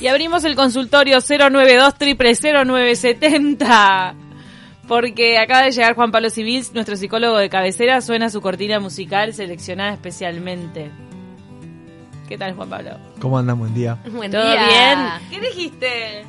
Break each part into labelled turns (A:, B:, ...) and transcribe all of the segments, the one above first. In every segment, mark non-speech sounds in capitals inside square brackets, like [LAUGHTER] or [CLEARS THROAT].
A: Y abrimos el consultorio 092 0970 porque acaba de llegar Juan Pablo Civil, nuestro psicólogo de cabecera, suena su cortina musical seleccionada especialmente. ¿Qué tal, Juan Pablo?
B: ¿Cómo andan? Buen día. [LAUGHS]
C: Buen
A: ¿Todo
C: día.
A: bien? ¿Qué dijiste?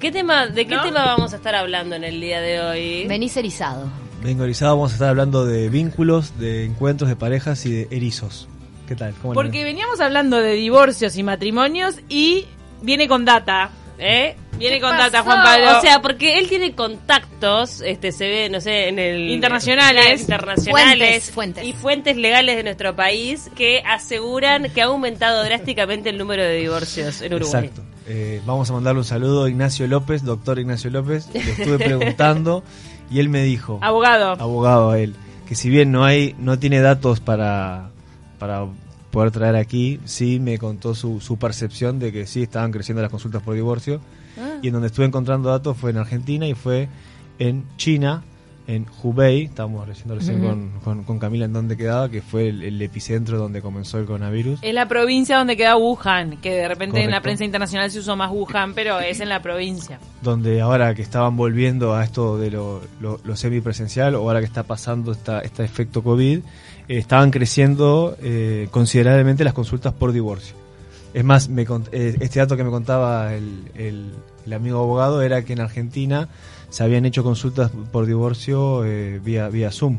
C: ¿Qué tema, ¿De qué
A: ¿No?
C: tema vamos a estar hablando en el día de hoy?
D: Venís erizado.
B: Vengo erizado, vamos a estar hablando de vínculos, de encuentros de parejas y de erizos. ¿Qué tal? ¿Cómo andan?
A: Porque veníamos hablando de divorcios y matrimonios y viene con data.
C: ¿Eh?
A: Viene
C: ¿Qué
A: con
C: pasó?
A: data, Juan Pablo.
C: O sea, porque él tiene contactos, este se ve, no sé, en el
A: Internacionales.
C: internacionales
D: Fuentes, fuentes.
C: y fuentes legales de nuestro país que aseguran que ha aumentado drásticamente el número de divorcios en Uruguay.
B: Exacto. Eh, vamos a mandarle un saludo a Ignacio López, doctor Ignacio López. Le [LAUGHS] estuve preguntando y él me dijo,
A: Abogado.
B: abogado a él, que si bien no hay, no tiene datos para, para poder traer aquí, sí me contó su, su percepción de que sí estaban creciendo las consultas por divorcio.
A: Ah.
B: Y en donde estuve encontrando datos fue en Argentina y fue en China, en Hubei, estábamos leyendo recién con, con, con Camila en donde quedaba, que fue el, el epicentro donde comenzó el coronavirus.
A: Es la provincia donde queda Wuhan, que de repente en la prensa internacional se usó más Wuhan, pero es en la provincia.
B: donde ahora que estaban volviendo a esto de lo, lo, lo semipresencial o ahora que está pasando esta, este efecto COVID, eh, estaban creciendo eh, considerablemente las consultas por divorcio. Es más, me eh, este dato que me contaba el, el- el amigo abogado era que en Argentina se habían hecho consultas por divorcio eh, vía, vía Zoom.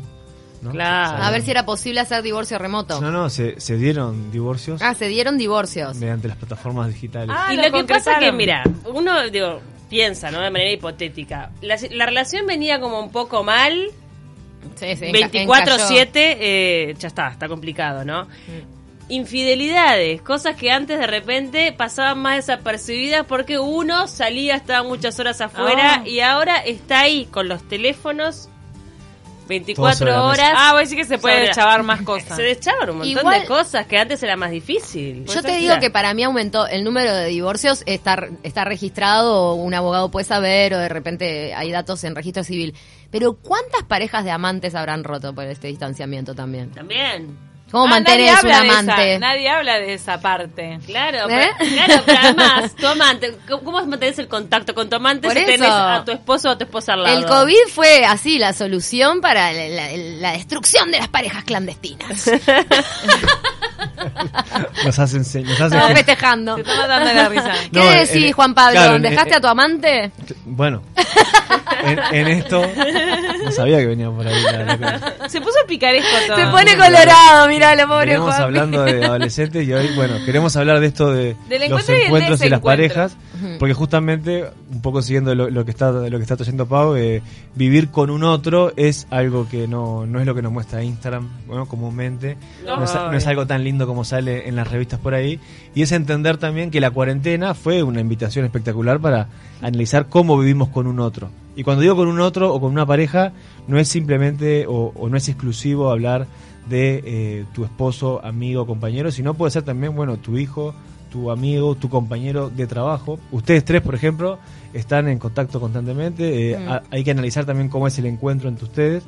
B: ¿no?
C: Claro.
D: A ver si era posible hacer divorcio remoto.
B: No, no, se, se dieron divorcios
D: Ah, se dieron divorcios.
B: mediante las plataformas digitales.
A: Ah,
C: y
A: lo
C: lo, que pasa es que, mira, uno, digo, piensa, ¿no? De manera hipotética. La, la relación venía como un poco mal,
D: Sí, sí, enca-
C: 24-7, eh, ya está, está complicado, ¿no?
D: Mm.
C: Infidelidades, cosas que antes de repente pasaban más desapercibidas porque uno salía, estaba muchas horas afuera
A: Ah.
C: y ahora está ahí con los teléfonos
B: Todo
C: 24
B: sobre la mesa.
C: horas.
A: Ah, voy a decir que se puede deschavar más cosas.
C: Se deschaban un montón
D: Igual-
C: de cosas que antes era más difícil.
D: Yo te digo que para mí aumentó el número de divorcios, está, está registrado, un abogado puede saber, o de repente hay datos en registro civil. Pero ¿cuántas parejas de amantes habrán roto por este distanciamiento también?
C: También.
D: ¿Cómo
A: Ah, nadie
D: mantienes un
A: habla de
D: amante?
A: esa- nadie habla de esa parte.
C: Claro,
D: ¿Eh?
C: pero, claro, pero además, tu amante, ¿cómo- ¿cómo mantienes el contacto con tu amante
D: Por
C: si
D: eso.
C: tenés a tu esposo o a tu esposa al lado?
D: El COVID fue así la solución para la, la- la destrucción de las parejas clandestinas. [LAUGHS] [LAUGHS]
B: Nos hacen, se- nos hacen
D: Estamos festejando.
A: Se está matando de la risa. [LAUGHS]
D: ¿Qué
B: No,
D: decís,
B: en-
D: Juan Pablo?
B: claro,
D: ¿Dejaste
B: en-
D: a tu amante?
B: Bueno, en, en esto no sabía que venía por ahí. la- la cosa.
A: Se puso picaresco todo.
D: Se pone colorado, mirá, la pobre Juan.
B: hablando de adolescentes y hoy, bueno, queremos hablar de esto de
A: Del
B: los
A: encuentro y
B: encuentros y las parejas, porque justamente, un poco siguiendo lo, lo que está lo que está trayendo Pau, eh, vivir con un otro es algo que no, no es lo que nos muestra Instagram, bueno, comúnmente, no, es, no es algo tan lindo como sale en las revistas por ahí, y es entender también que la cuarentena fue una invitación espectacular para analizar cómo vivimos con un otro. Y cuando digo con un otro o con una pareja, no es simplemente o, o no es exclusivo hablar de eh, tu esposo, amigo, compañero, sino puede ser también, bueno, tu hijo, tu amigo, tu compañero de trabajo. Ustedes tres, por ejemplo, están en contacto constantemente. eh,
D: Mm.
B: a- hay que analizar también cómo es el encuentro entre ustedes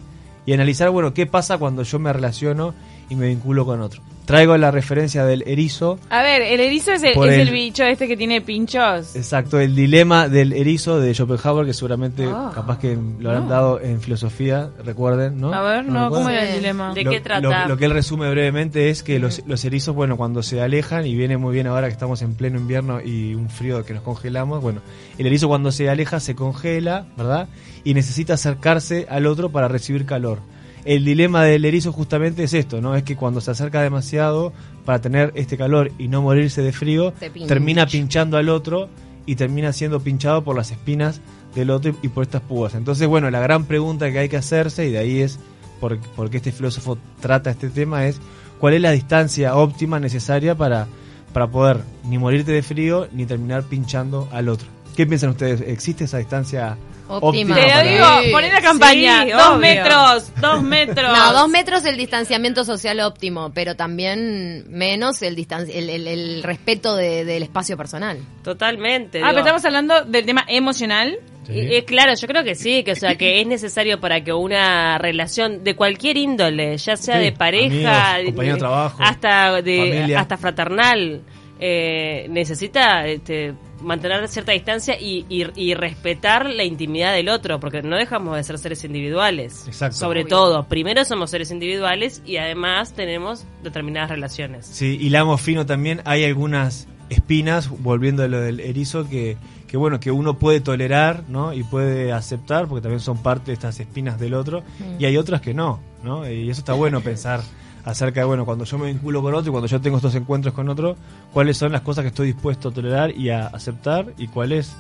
B: y analizar, bueno, qué pasa cuando yo me relaciono y me vinculo con otro. Traigo la referencia del erizo.
A: A ver, el erizo es el,
B: Por
A: es
B: el-
A: el bicho este que tiene pinchos.
B: Exacto, el dilema del erizo de Schopenhauer, que seguramente
A: Ah.
B: capaz que lo habrán dado en filosofía, recuerden, ¿no?
A: A ver, no? ¿cómo era el dilema?
C: ¿De
B: lo,
C: qué trata?
B: Lo, lo que él resume brevemente es que los, los erizos, bueno, cuando se alejan, y viene muy bien ahora que estamos en pleno invierno y un frío que nos congelamos, bueno, el erizo cuando se aleja se congela, ¿verdad? Y necesita acercarse al otro para recibir calor. El dilema del erizo justamente es esto, ¿no? Es que cuando se acerca demasiado para tener este calor y no morirse de frío, termina pinchando al otro y termina siendo pinchado por las espinas del otro y por estas púas. Entonces, bueno, la gran pregunta que hay que hacerse, y de ahí es por, porque este filósofo trata este tema, es cuál es la distancia óptima necesaria para, para poder ni morirte de frío ni terminar pinchando al otro. ¿Qué piensan ustedes? ¿Existe esa distancia
D: Óptima.
A: Te lo digo,
D: Sí.
A: poné la campaña.
C: Sí,
A: dos
C: obvio.
A: metros, dos metros.
D: No, dos metros el distanciamiento social óptimo, pero también menos el, el, el- el respeto de- del espacio personal.
C: Totalmente.
A: Ah,
C: digo.
A: pero estamos hablando del tema emocional.
B: Sí.
C: Y- y claro, yo creo que sí, que o sea que es necesario para que una relación de cualquier índole, ya sea
B: Sí,
C: de pareja,
B: amigos, compañero de trabajo,
C: hasta de
B: familia.
C: hasta fraternal, eh, necesita este, mantener cierta distancia y, y- y respetar la intimidad del otro, porque no dejamos de ser seres individuales.
B: Exacto.
C: Sobre
D: Obvio.
C: todo, primero somos seres individuales y además tenemos determinadas relaciones.
B: Sí, hilamos fino también. Hay algunas espinas, volviendo a lo del erizo, que, que bueno, que uno puede tolerar, ¿no? Y puede aceptar, porque también son parte de estas espinas del otro. Y hay otras que no, ¿no? Y eso está bueno pensar [LAUGHS] acerca de, bueno, cuando yo me vinculo con otro y cuando yo tengo estos encuentros con otro, cuáles son las cosas que estoy dispuesto a tolerar y a aceptar y cuáles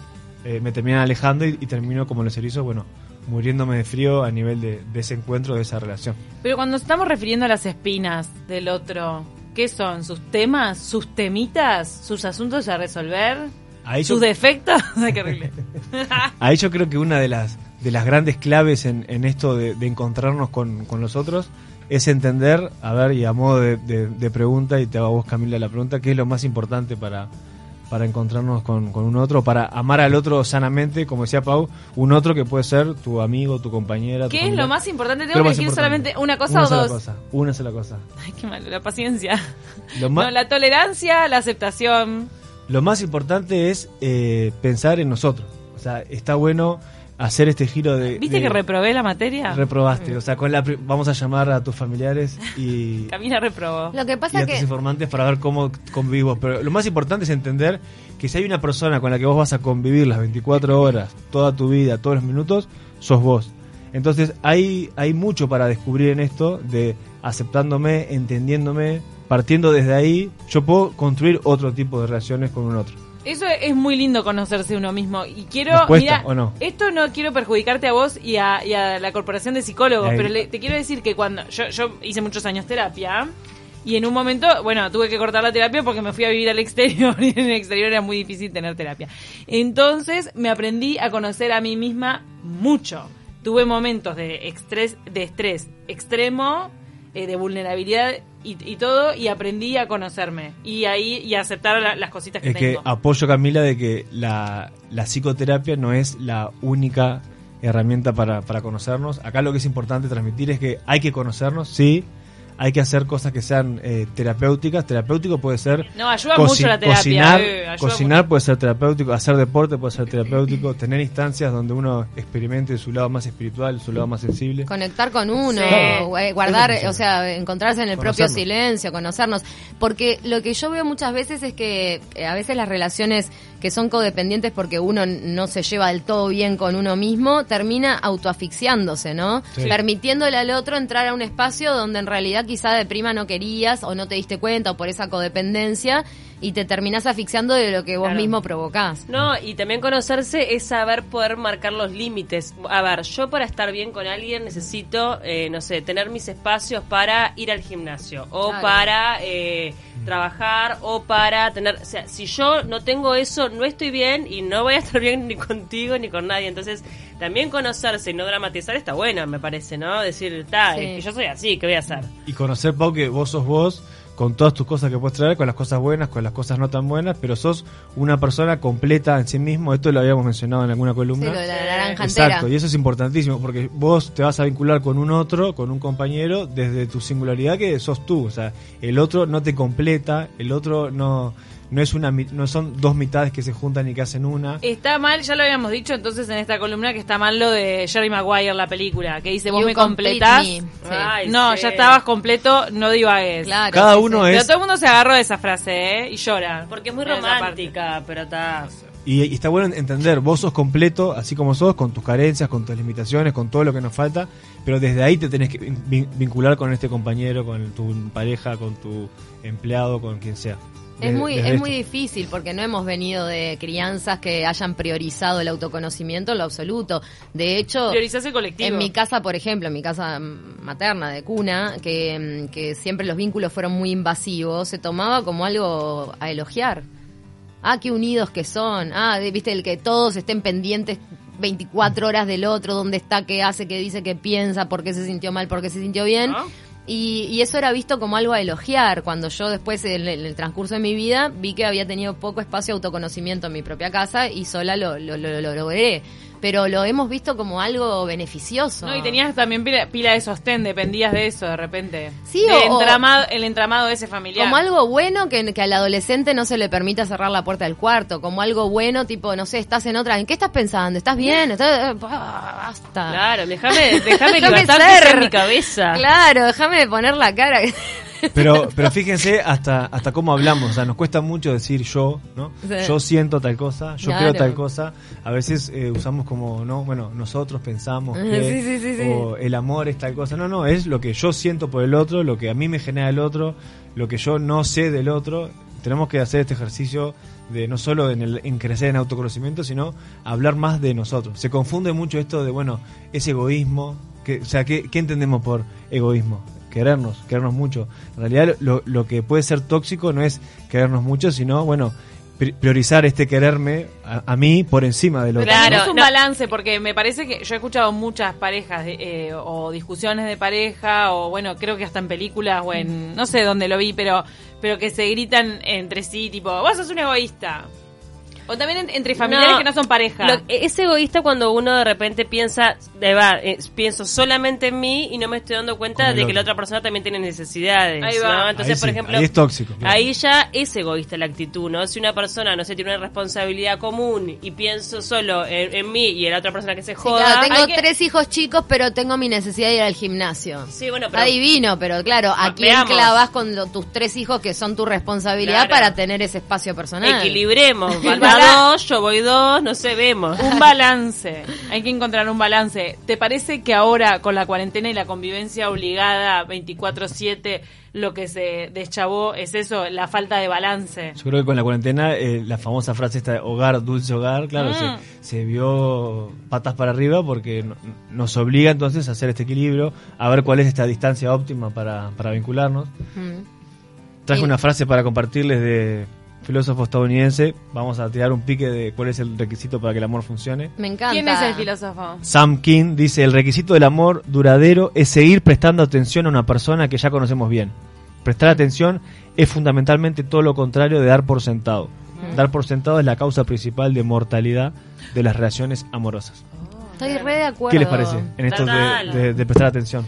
B: eh, me terminan alejando y, y termino como los erizos, bueno, muriéndome de frío a nivel de, de ese encuentro, de esa relación.
A: Pero cuando estamos refiriendo a las espinas del otro, ¿qué son? ¿Sus temas? ¿Sus temitas? ¿Sus asuntos a resolver?
B: Ahí yo-
A: ¿Sus defectos? [LAUGHS] [LAUGHS]
B: Ahí yo creo que una de las, de las grandes claves en, en esto de, de encontrarnos con, con los otros es entender, a ver, y a modo de, de- de pregunta, y te hago a vos Camila la pregunta, ¿qué es lo más importante para, para encontrarnos con, con un otro, para amar al otro sanamente, como decía Pau, un otro que puede ser tu amigo, tu compañera. tu
A: ¿Qué es
B: familiar?
A: lo más importante?
B: ¿Qué es
A: ¿Tengo que
B: importante?
A: solamente una cosa
B: Una
A: o
B: sola
A: dos?
B: cosa, una sola cosa.
A: Ay, qué malo, la paciencia.
B: Lo
A: No, la tolerancia, la aceptación.
B: Lo más importante es eh, pensar en nosotros. O sea, está bueno hacer este giro de...
A: ¿Viste
B: de-
A: que reprobé la materia?
B: Reprobaste, o sea, con la pri- vamos a llamar a tus familiares y, [LAUGHS]
A: Camila reprobó.
D: Lo que
B: y
D: pasa
B: a tus
D: que
B: informantes para ver cómo convivimos. Pero lo más importante es entender que si hay una persona con la que vos vas a convivir las 24 horas, toda tu vida, todos los minutos, sos vos. Entonces hay, hay mucho para descubrir en esto de aceptándome, entendiéndome, partiendo desde ahí, yo puedo construir otro tipo de relaciones con un otro.
A: Eso es muy lindo conocerse uno mismo. Y quiero,
B: ¿Nos cuesta
A: mira,
B: o no?
A: esto no quiero perjudicarte a vos y a, y a la corporación de psicólogos, pero le- te quiero decir que cuando yo, yo hice muchos años terapia y en un momento, bueno, tuve que cortar la terapia porque me fui a vivir al exterior [LAUGHS] y en el exterior era muy difícil tener terapia. Entonces me aprendí a conocer a mí misma mucho. Tuve momentos de estrés, de estrés extremo, eh, de vulnerabilidad y, y todo, y aprendí a conocerme y ahí y a aceptar la- las cositas que
B: Es que
A: tengo.
B: apoyo Camila de que la, la psicoterapia no es la única herramienta para, para conocernos. Acá lo que es importante transmitir es que hay que conocernos, sí, hay que hacer cosas que sean eh, terapéuticas. Terapéutico puede ser
A: No, ayuda mucho la terapia,
B: Cocinar,
A: eh, ayuda
B: cocinar puede ser terapéutico, hacer deporte puede ser terapéutico, [CLEARS THROAT] tener instancias donde uno experimente su lado más espiritual, su lado más sensible.
D: conectar con uno,
A: Sí.
D: eh, guardar,
B: Eso sí.
D: o sea, encontrarse en el propio silencio, conocernos. Porque lo que yo veo muchas veces es que eh, a veces las relaciones que son codependientes porque uno no se lleva del todo bien con uno mismo, termina autoasfixiándose, ¿no?
B: Sí.
D: Permitiéndole al otro entrar a un espacio donde en realidad quizá de prima no querías o no te diste cuenta o por esa codependencia y te terminás asfixiando de lo que vos
C: Claro.
D: mismo provocás.
C: No, y también conocerse es saber poder marcar los límites. A ver, yo para estar bien con alguien necesito, eh, no sé, tener mis espacios para ir al gimnasio o
D: Claro.
C: para eh, trabajar o para tener... O sea, si yo no tengo eso, no estoy bien y no voy a estar bien ni contigo ni con nadie. Entonces, también conocerse y no dramatizar está bueno, me parece, ¿no? Decir, está,
D: Sí.
C: es que yo soy así, ¿qué voy a hacer?
B: Y conocer, Pau, que vos sos vos, con todas tus cosas que puedes traer, con las cosas buenas, con las cosas no tan buenas, pero sos una persona completa en sí mismo. Esto lo habíamos mencionado en alguna
D: Sí,
B: columna.
D: lo de la naranja
B: Exacto,
D: entera.
B: y eso es importantísimo, porque vos te vas a vincular con un otro, con un compañero, desde tu singularidad que sos tú. O sea, el otro no te completa, el otro no, no es una mi- no son dos mitades que se juntan y que hacen una.
A: Está mal, ya lo habíamos dicho entonces en esta columna que está mal lo de Jerry Maguire, la película, que dice, vos
D: You
A: me completás.
D: me. Sí.
C: Ay,
A: No,
C: sí.
A: ya estabas completo, no divagues.
D: Claro,
B: Cada
D: sí,
B: uno
D: sí.
B: es-
A: Pero todo el mundo se agarró de esa frase, ¿eh? Y llora.
C: Porque es muy romántica, pero está...
B: Y, y está bueno entender, vos sos completo, así como sos, con tus carencias, con tus limitaciones, con todo lo que nos falta, pero desde ahí te tenés que vin- vin- vincular con este compañero, con tu pareja, con tu empleado, con quien sea.
D: Es muy, es
B: esto.
D: muy difícil porque no hemos venido de crianzas que hayan priorizado el autoconocimiento en lo absoluto. De hecho,
A: colectivo.
D: en mi casa, por ejemplo, en mi casa materna de cuna, que, mm, que siempre los vínculos fueron muy invasivos, se tomaba como algo a elogiar. Ah, qué unidos que son. Ah, de- viste, el que todos estén pendientes 24 horas del otro, dónde está, qué hace, qué dice, qué piensa, por qué se sintió mal, por qué se sintió bien.
A: ¿No?
D: Y, y eso era visto como algo a elogiar, cuando yo después en el, transcurso de mi vida vi que había tenido poco espacio de autoconocimiento en mi propia casa y sola lo, lo, lo- lo logré. Pero lo hemos visto como algo beneficioso.
A: No, y tenías también pila, pila de sostén, dependías de eso de repente.
D: Sí, o-
A: entramado, el entramado ese familiar.
D: Como algo bueno que, que al adolescente no se le permita cerrar la puerta del cuarto. Como algo bueno, tipo, no sé, estás en otra. ¿En qué estás pensando? ¿Estás bien? ¿Estás... eh, ah, Basta.
C: Claro, déjame, déjame [LAUGHS]
D: Déjame
C: mi cabeza.
D: Claro, déjame poner la cara. [LAUGHS]
B: Pero, pero fíjense hasta, hasta cómo hablamos. O sea, nos cuesta mucho decir yo, ¿no?
D: Sí.
B: Yo siento tal cosa, yo
D: Claro.
B: creo tal cosa. A veces eh, usamos como, no, bueno, nosotros pensamos que,
D: sí, sí,
B: o el amor es tal cosa. No, no, es lo que yo siento por el otro, lo que a mí me genera el otro, lo que yo no sé del otro. Tenemos que hacer este ejercicio de no solo en, el, en crecer en autoconocimiento, sino hablar más de nosotros. Se confunde mucho esto de, bueno, ese egoísmo. Que, o sea, ¿qué, qué entendemos por egoísmo? Querernos, querernos mucho. En realidad lo, lo que puede ser tóxico no es querernos mucho, sino, bueno, pri- priorizar este quererme a, a mí por encima del
A: Pero
B: otro.
A: también
C: Claro,
A: es un
C: no.
A: balance, porque me parece que yo he escuchado muchas parejas de- eh, o discusiones de pareja, o bueno, creo que hasta en películas o en. no sé dónde lo vi, pero, pero que se gritan entre sí, tipo, vos sos un egoísta. O también en- entre familiares
C: No,
A: que no son pareja.
C: Lo- es egoísta cuando uno de repente piensa, de va, eh, pienso solamente en mí y no me estoy dando cuenta de que la otra persona también tiene necesidades.
A: Ahí va.
C: ¿no? Entonces,
B: Ahí
C: por
B: sí,
C: ejemplo,
B: ahí es tóxico, claro.
C: ahí ya es egoísta la actitud, ¿no? Si una persona, no sé, tiene una responsabilidad común y pienso solo en, en mí y en la otra persona que se joda.
D: Claro, tengo
C: hay que-
D: tres hijos chicos, pero tengo mi necesidad de ir al gimnasio.
C: Sí, bueno, pero
D: Está divino, pero claro, ¿a quién
C: veamos.
D: clavas con lo- tus tres hijos que son tu responsabilidad
C: Claro.
D: para tener ese espacio personal?
C: equilibremos. [LAUGHS]
A: El
C: Va dos, yo voy dos, no sé, vemos.
A: Un [LAUGHS] balance, hay que encontrar un balance. ¿Te parece que ahora con la cuarentena y la convivencia obligada 24/7 lo que se deschavó es eso, la falta de balance?
B: Yo creo que con la cuarentena, eh, la famosa frase esta de hogar, dulce hogar, claro,
A: Mm.
B: se, se vio patas para arriba porque no- nos obliga entonces a hacer este equilibrio, a ver cuál es esta distancia óptima para, para vincularnos.
D: Mm.
B: Traje una frase para compartirles de filósofo estadounidense. Vamos a tirar un pique de cuál es el requisito para que el amor funcione.
D: Me encanta.
A: ¿Quién es el filósofo?
B: Sam King dice, el requisito del amor duradero es seguir prestando atención a una persona que ya conocemos bien. Prestar atención es fundamentalmente todo lo contrario de dar por sentado. Dar por sentado es la causa principal de mortalidad de las relaciones amorosas.
D: Estoy re de acuerdo.
B: ¿Qué les parece en esto de,
C: Total.
B: de- de prestar atención?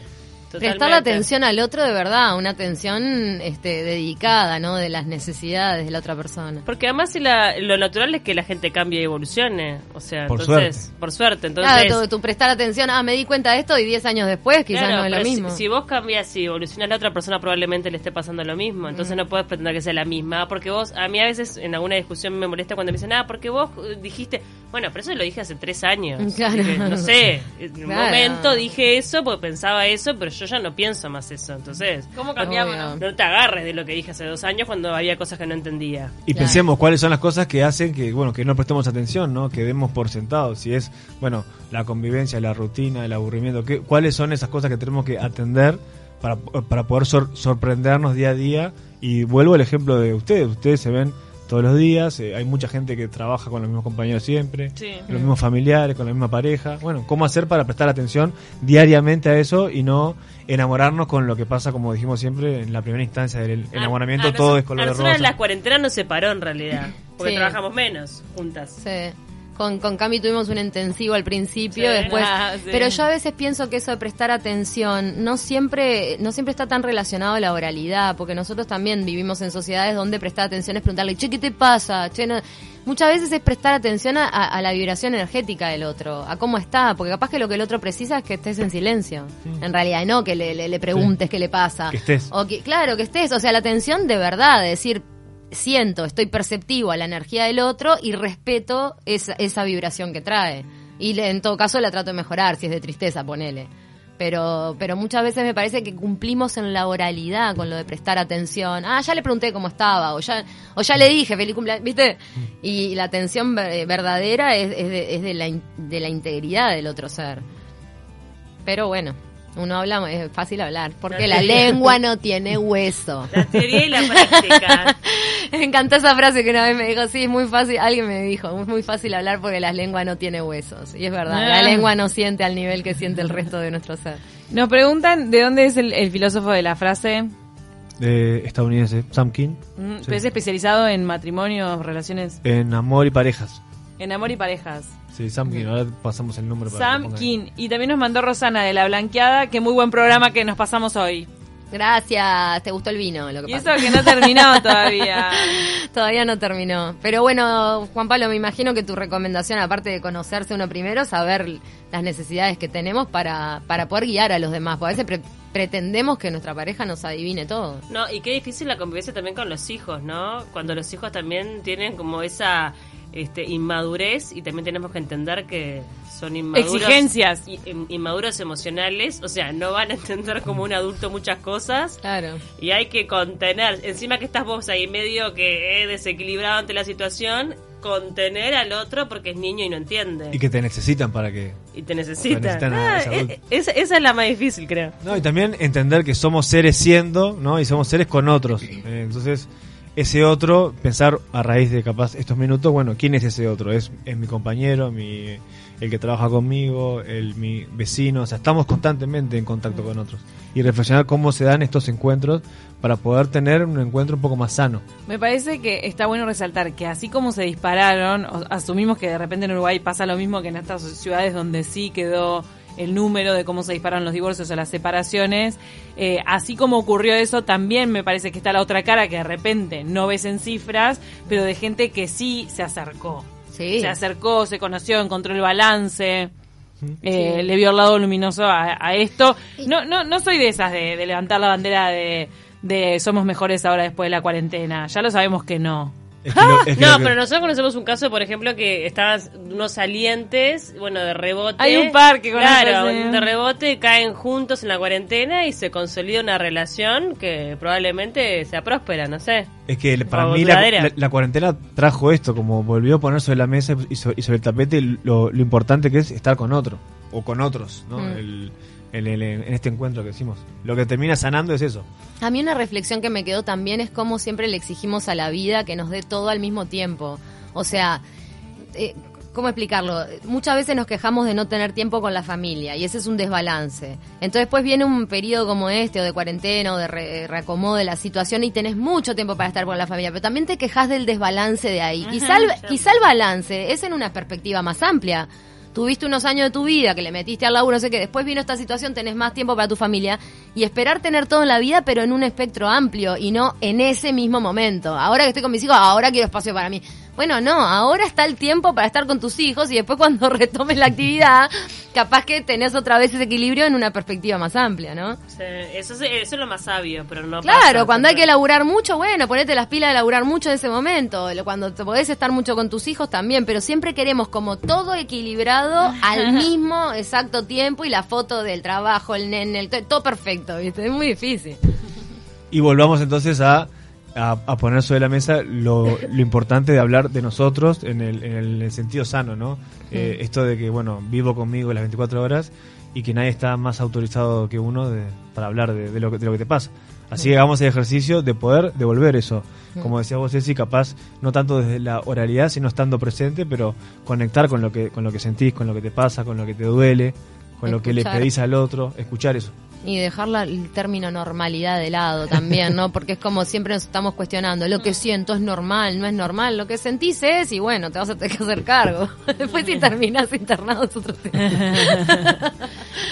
D: Prestar la atención al otro de verdad, una atención este, dedicada, ¿no? De las necesidades de la otra persona.
C: Porque además si la- lo natural es que la gente cambie y evolucione. O sea,
B: Por
C: entonces,
B: suerte.
C: por suerte. Entonces,
D: Claro, tu, tu prestar atención, ah, me di cuenta de esto y 10 años después quizás
C: Claro,
D: no es lo
C: si-
D: mismo.
C: Si, vos cambias y evolucionas la otra persona, probablemente le esté pasando lo mismo. Entonces no puedes pretender que sea la misma. Porque vos, a mí a veces en alguna discusión me molesta cuando me dicen, ah, porque vos eh, dijiste, bueno, pero eso lo dije hace tres años. [LAUGHS]
D: Claro.
C: Dije, no sé, en un
D: Claro.
C: momento dije eso porque pensaba eso, pero yo ya no pienso más eso. Entonces,
A: ¿Cómo cambiamos? No?
C: no te agarres de lo que dije hace dos años cuando había cosas que no entendía.
B: Y
D: Claro.
B: pensemos cuáles son las cosas que hacen que, bueno, que no prestemos atención, ¿no? Que demos por sentado. Si es, bueno, la convivencia, la rutina, el aburrimiento, ¿qué, ¿cuáles son esas cosas que tenemos que atender para, para poder sor- sorprendernos día a día? Y vuelvo al ejemplo de ustedes. Ustedes se ven todos los días, eh, hay mucha gente que trabaja con los mismos compañeros siempre,
A: Sí.
B: los mismos familiares, con la misma pareja. Bueno, ¿cómo hacer para prestar atención diariamente a eso y no enamorarnos con lo que pasa, como dijimos siempre, en la primera instancia del enamoramiento,
C: A- a
B: todo es color
C: a
B: de rosa?
C: la cuarentena nos separó en realidad. Porque
D: Sí.
C: trabajamos menos juntas.
D: Sí. Con, con Cami tuvimos un intensivo al principio,
C: Sí.
D: después.
A: Ah, sí.
D: Pero yo a veces pienso que eso de prestar atención no siempre, no siempre está tan relacionado a la oralidad, porque nosotros también vivimos en sociedades donde prestar atención es preguntarle, che, ¿qué te pasa? Che, no- Muchas veces es prestar atención a, la vibración energética del otro, a cómo está, porque capaz que lo que el otro precisa es que estés en silencio. En realidad, no que le, le- le preguntes qué le pasa.
B: Que estés.
D: O que, claro, que estés. O sea, la atención de verdad, de decir, siento, estoy perceptivo a la energía del otro y respeto esa, esa vibración que trae. Y le- en todo caso la trato de mejorar, si es de tristeza, ponele. Pero, pero muchas veces me parece que cumplimos en la oralidad con lo de prestar atención. Ah, ya le pregunté cómo estaba, o ya, o ya le dije feliz cumpleaños, ¿viste? Y la atención ver- verdadera es, es de, es de la, de la integridad del otro ser. Pero bueno, uno habla, es fácil hablar, porque la lengua no tiene hueso.
C: La teoría y la práctica. [LAUGHS]
D: Me encantó esa frase que una vez me dijo, sí, es muy fácil, alguien me dijo, es muy fácil hablar porque la lengua no tiene huesos. Y es verdad, la
A: Ah.
D: lengua no siente al nivel que siente el resto de nuestro ser.
A: Nos preguntan de dónde es el, el filósofo de la frase.
B: de estadounidense, Sam King,
A: Mm,
B: Sí.
A: pero es especializado en matrimonios, relaciones.
B: en amor y parejas.
A: En Amor y Parejas.
B: Sí, Sam King. Ahora pasamos el número para
A: Sam. King. Y también nos mandó Rosana de La Blanqueada, que muy buen programa que nos pasamos hoy.
D: Gracias, te gustó el vino, lo que
A: Y eso
D: pasa.
A: que no terminó [LAUGHS] todavía.
D: Todavía no terminó. Pero bueno, Juan Pablo, me imagino que tu recomendación, aparte de conocerse uno primero, saber las necesidades que tenemos para, para poder guiar a los demás. Porque a veces pre- pretendemos que nuestra pareja nos adivine todo.
C: No, y qué difícil la convivencia también con los hijos, ¿no? Cuando los hijos también tienen como esa este, inmadurez y también tenemos que entender que son inmaduros.
A: Exigencias.
C: inmaduros emocionales, o sea, no van a entender como un adulto muchas cosas.
D: Claro.
C: Y hay que contener, encima que estás vos ahí medio que eh, desequilibrado ante la situación, contener al otro porque es niño y no entiende.
B: Y que te necesitan para que...
C: Y te necesita.
B: necesitan
C: Ah, eh, esa, esa es la más difícil, creo.
B: No, y también entender que somos seres siendo, ¿no? Y somos seres con otros. Eh, entonces, ese otro, pensar a raíz de capaz estos minutos, bueno, ¿quién es ese otro? Es, es mi compañero, mi, el que trabaja conmigo, el, mi vecino, o sea, estamos constantemente en contacto con otros. Y reflexionar cómo se dan estos encuentros para poder tener un encuentro un poco más sano.
A: Me parece que está bueno resaltar que así como se dispararon, asumimos que de repente en Uruguay pasa lo mismo que en estas ciudades donde sí quedó el número de cómo se disparan los divorcios o las separaciones, eh, así como ocurrió eso, también me parece que está la otra cara que de repente no ves en cifras, pero de gente que sí se acercó.
D: Sí.
A: Se acercó, se conoció, encontró el balance. eh, Le vio el lado luminoso a, a esto. No, no, no soy de esas de, de levantar la bandera de, de somos mejores ahora después de la cuarentena. Ya lo sabemos que no.
B: Es que lo- es que
C: No,
B: que-
C: pero nosotros conocemos un caso, por ejemplo, que estaban unos salientes, bueno, de rebote.
A: Hay un par que
C: Claro, de rebote caen juntos en la cuarentena y se consolida una relación que probablemente sea próspera, no sé.
B: Es que para
C: O
B: mí la,
C: duradera.
B: la- la cuarentena trajo esto, como volvió a poner sobre la mesa y so- y sobre el tapete lo, lo importante que es estar con otro, o con otros, ¿no?
D: Mm.
B: El- el- el- en este encuentro que decimos. Lo que termina sanando es eso.
D: A mí una reflexión que me quedó también es cómo siempre le exigimos a la vida que nos dé todo al mismo tiempo. O sea, eh, ¿cómo explicarlo? Muchas veces nos quejamos de no tener tiempo con la familia y ese es un desbalance. Entonces después viene un periodo como este o de cuarentena o de re- reacomodo de la situación y tenés mucho tiempo para estar con la familia, pero también te quejas del desbalance de ahí. Quizá el, quizá el balance es en una perspectiva más amplia. Tuviste unos años de tu vida que le metiste al laburo, no sé qué, después vino esta situación, tenés más tiempo para tu familia y esperar tener todo en la vida, pero en un espectro amplio y no en ese mismo momento. Ahora que estoy con mis hijos, ahora quiero espacio para mí. Bueno, no, ahora está el tiempo para estar con tus hijos y después cuando [LAUGHS] retomes la actividad, capaz que tenés otra vez ese equilibrio en una perspectiva más amplia, ¿no?
C: Sí, eso, es, eso es lo más sabio, pero no
D: Claro,
C: pasa
D: cuando hay que laburar mucho, bueno, ponete las pilas de laburar mucho en ese momento. Cuando te podés estar mucho con tus hijos también, pero siempre queremos como todo equilibrado [LAUGHS] al mismo exacto tiempo y la foto del trabajo, el nene, el to- todo perfecto, ¿viste? Es muy difícil.
B: Y volvamos entonces a, a, a poner sobre la mesa lo, lo importante de hablar de nosotros en el, en el, en el sentido sano, ¿no? Eh, esto de que, bueno, vivo conmigo las 24 horas y que nadie está más autorizado que uno de- para hablar de, de lo que, de lo que te pasa. Así que hagamos el ejercicio de poder devolver eso. Como decías vos, Ceci, capaz no tanto desde la oralidad, sino estando presente, pero conectar con lo que, con lo que sentís, con lo que te pasa, con lo que te duele, con lo que le pedís al otro, escuchar eso.
D: Y dejar la- el término normalidad de lado también, ¿no? Porque es como siempre nos estamos cuestionando, lo que siento es normal, no es normal, lo que sentís es y bueno, te vas a tener que hacer cargo. [LAUGHS] Después si terminás internado es otro tema. [LAUGHS]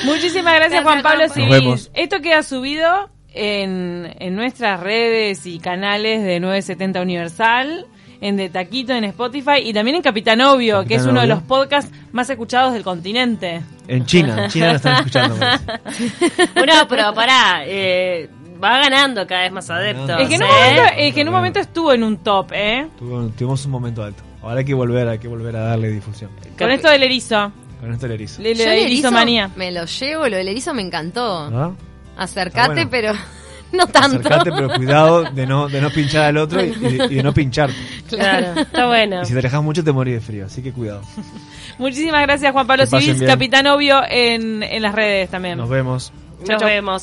A: Muchísimas gracias,
D: Gracias,
A: Juan Pablo. Civil.
B: Nos vemos.
A: Esto queda subido en, en nuestras redes y canales de 970 Universal, en De Taquito, en Spotify y también en Capitán Obvio, que es uno de los podcasts más escuchados del continente.
B: En China, en China lo están escuchando. [LAUGHS]
C: Bueno, pero pará, eh, va ganando cada vez más adeptos.
B: No,
A: Es que, en un
C: ¿eh?
A: momento, es que en un momento estuvo en un top, ¿eh?
B: Tuvo- tuvimos un momento alto. Ahora hay que volver, hay que volver a darle difusión.
A: Con esto del erizo.
B: Con esto el erizo.
A: Le, le
D: Yo el erizo
A: erizomanía.
D: me lo llevo, lo del erizo me encantó. Acercate,
B: Ah, bueno.
D: pero [LAUGHS] no tanto.
B: Acercate, pero cuidado de no, de no pinchar al otro y, y de, y de no pincharte.
C: Claro, [LAUGHS] está bueno.
B: Y si te alejas mucho te morís de frío, así que cuidado.
A: Muchísimas gracias, Juan Pablo
B: Que pasen
A: Civil,
B: bien.
A: Capitán Obvio en, en las redes también.
B: Nos vemos.
C: Nos vemos.